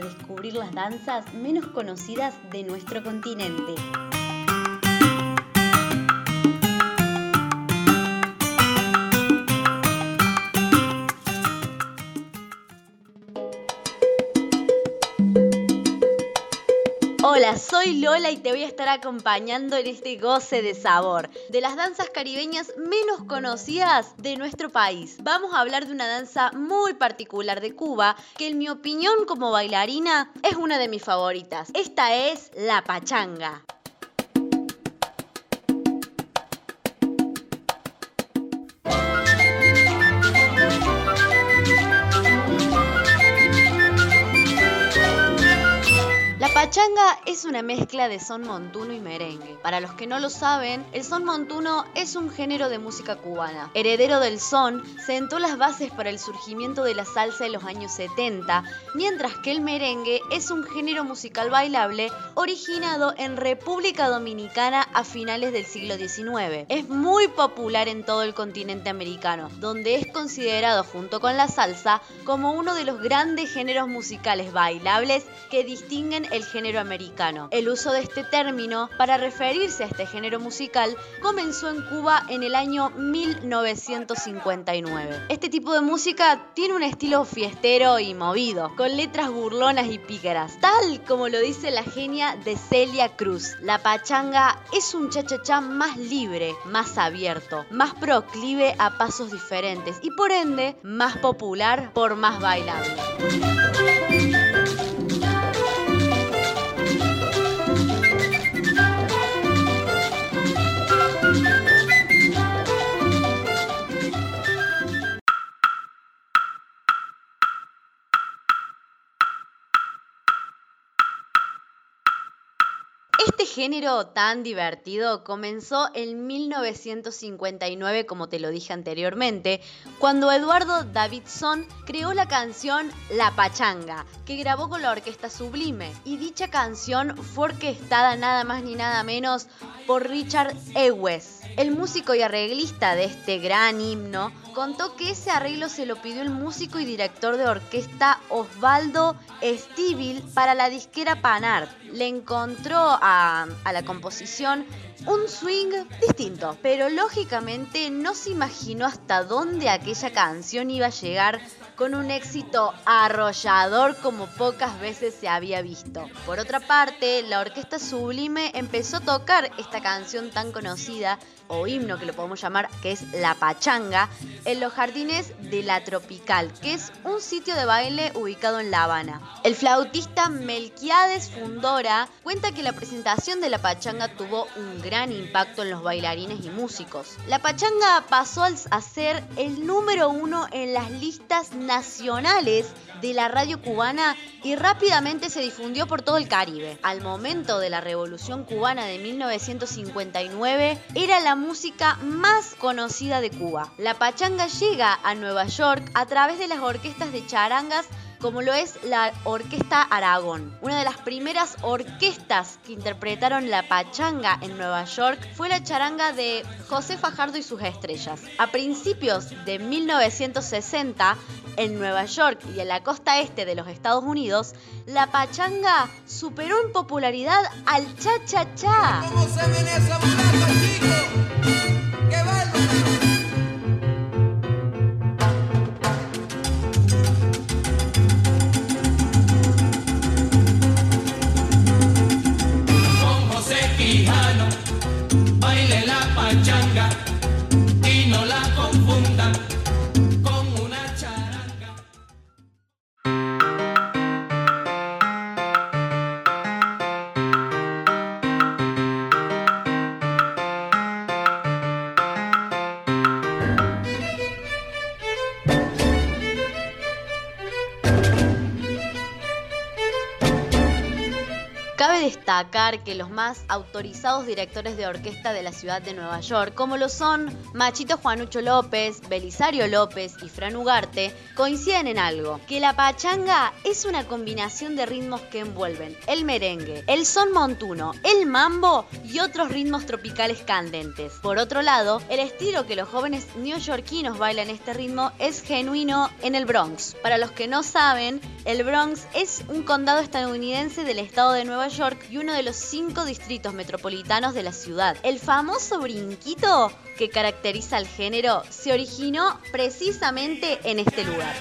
descubrir las danzas menos conocidas de nuestro continente. Hola, soy Lola y te voy a estar acompañando en este goce de sabor de las danzas caribeñas menos conocidas de nuestro país. Vamos a hablar de una danza muy particular de Cuba que en mi opinión como bailarina es una de mis favoritas. Esta es la pachanga. Pachanga es una mezcla de son montuno y merengue. Para los que no lo saben, el son montuno es un género de música cubana. Heredero del son, sentó las bases para el surgimiento de la salsa en los años 70, mientras que el merengue es un género musical bailable originado en República Dominicana a finales del siglo XIX. Es muy popular en todo el continente americano, donde es considerado junto con la salsa como uno de los grandes géneros musicales bailables que distinguen el género americano. El uso de este término para referirse a este género musical comenzó en Cuba en el año 1959. Este tipo de música tiene un estilo fiestero y movido, con letras burlonas y pícaras, tal como lo dice la genia de Celia Cruz. La pachanga es un cha-cha-cha más libre, más abierto, más proclive a pasos diferentes y por ende más popular por más bailable. Género tan divertido comenzó en 1959, como te lo dije anteriormente, cuando Eduardo Davidson creó la canción La Pachanga, que grabó con la Orquesta Sublime. Y dicha canción fue orquestada nada más ni nada menos por Richard Ewes. El músico y arreglista de este gran himno contó que ese arreglo se lo pidió el músico y director de orquesta Osvaldo Estíbil para la disquera Panart. Le encontró a la composición un swing distinto, pero lógicamente no se imaginó hasta dónde aquella canción iba a llegar con un éxito arrollador como pocas veces se había visto. Por otra parte, la Orquesta Sublime empezó a tocar esta canción tan conocida, o himno que lo podemos llamar, que es La Pachanga, en los jardines de La Tropical, que es un sitio de baile ubicado en La Habana. El flautista Melquiades Fundora cuenta que la presentación de La Pachanga tuvo un gran impacto en los bailarines y músicos. La Pachanga pasó a ser el número uno en las listas nacionales de la radio cubana y rápidamente se difundió por todo el Caribe. Al momento de la Revolución Cubana de 1959, era la música más conocida de Cuba. La pachanga llega a Nueva York a través de las orquestas de charangas como lo es la Orquesta Aragón. Una de las primeras orquestas que interpretaron la pachanga en Nueva York fue la charanga de José Fajardo y sus estrellas. A principios de 1960, en Nueva York y en la costa este de los Estados Unidos, la pachanga superó en popularidad al cha-cha-cha. Thank you. Destacar que los más autorizados directores de orquesta de la ciudad de Nueva York, como lo son Machito Juanucho López, Belisario López y Fran Ugarte, coinciden en algo, que la pachanga es una combinación de ritmos que envuelven el merengue, el son montuno, el mambo y otros ritmos tropicales candentes. Por otro lado, el estilo que los jóvenes neoyorquinos bailan este ritmo es genuino en el Bronx. Para los que no saben, el Bronx es un condado estadounidense del estado de Nueva York y uno de los cinco distritos metropolitanos de la ciudad. El famoso brinquito que caracteriza al género se originó precisamente en este lugar.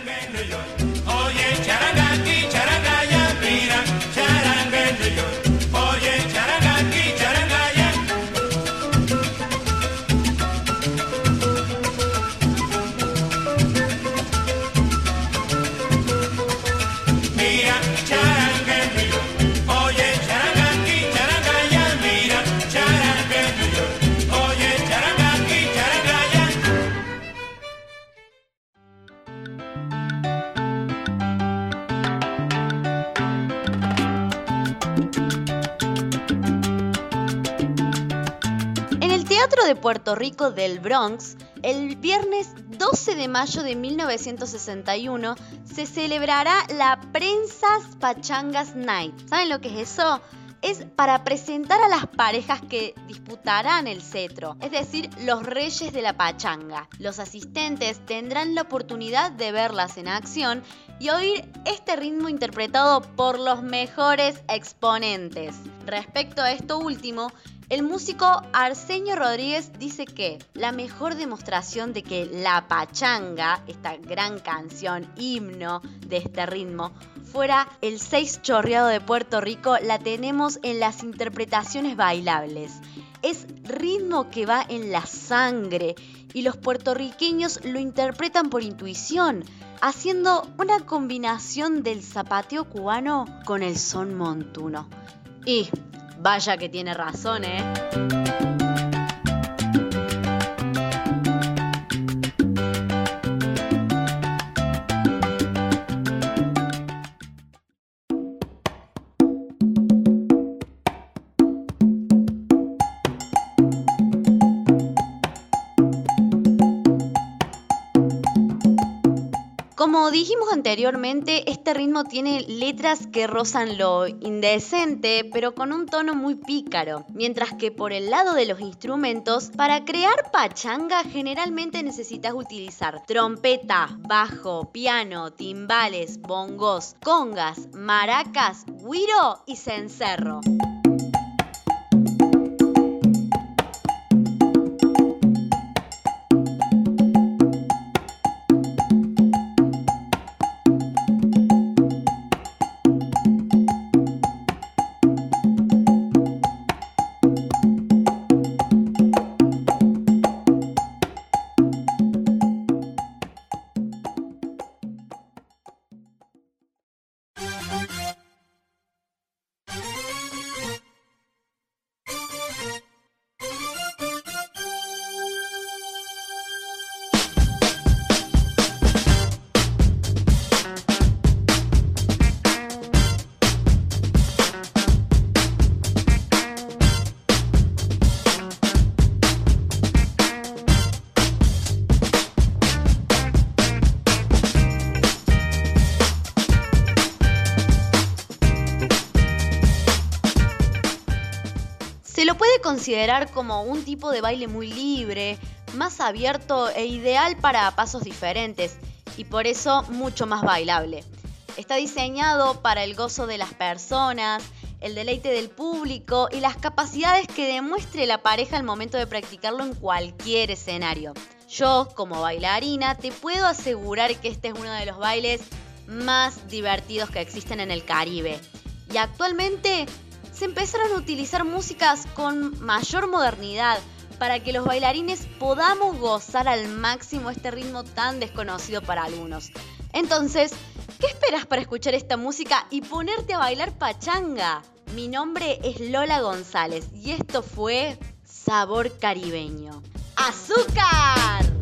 Teatro de Puerto Rico del Bronx, el viernes 12 de mayo de 1961 se celebrará la Prensas Pachangas Night. ¿Saben lo que es eso? es para presentar a las parejas que disputarán el cetro, es decir, los reyes de la pachanga. Los asistentes tendrán la oportunidad de verlas en acción y oír este ritmo interpretado por los mejores exponentes. Respecto a esto último, el músico Arsenio Rodríguez dice que la mejor demostración de que la pachanga, esta gran canción, himno de este ritmo, fuera el seis chorreado de Puerto Rico, la tenemos en las interpretaciones bailables. Es ritmo que va en la sangre y los puertorriqueños lo interpretan por intuición, haciendo una combinación del zapateo cubano con el son montuno. Y Vaya que tiene razón, ¿eh? Como dijimos anteriormente, este ritmo tiene letras que rozan lo indecente, pero con un tono muy pícaro, mientras que por el lado de los instrumentos, para crear pachanga generalmente necesitas utilizar trompeta, bajo, piano, timbales, bongos, congas, maracas, guiro y cencerro. Considerar como un tipo de baile muy libre, más abierto e ideal para pasos diferentes y por eso mucho más bailable. Está diseñado para el gozo de las personas, el deleite del público y las capacidades que demuestre la pareja al momento de practicarlo en cualquier escenario. Yo, como bailarina, te puedo asegurar que este es uno de los bailes más divertidos que existen en el Caribe. Y actualmente se empezaron a utilizar músicas con mayor modernidad para que los bailarines podamos gozar al máximo este ritmo tan desconocido para algunos. Entonces, ¿qué esperas para escuchar esta música y ponerte a bailar pachanga? Mi nombre es Lola González y esto fue Sabor Caribeño. ¡Azúcar!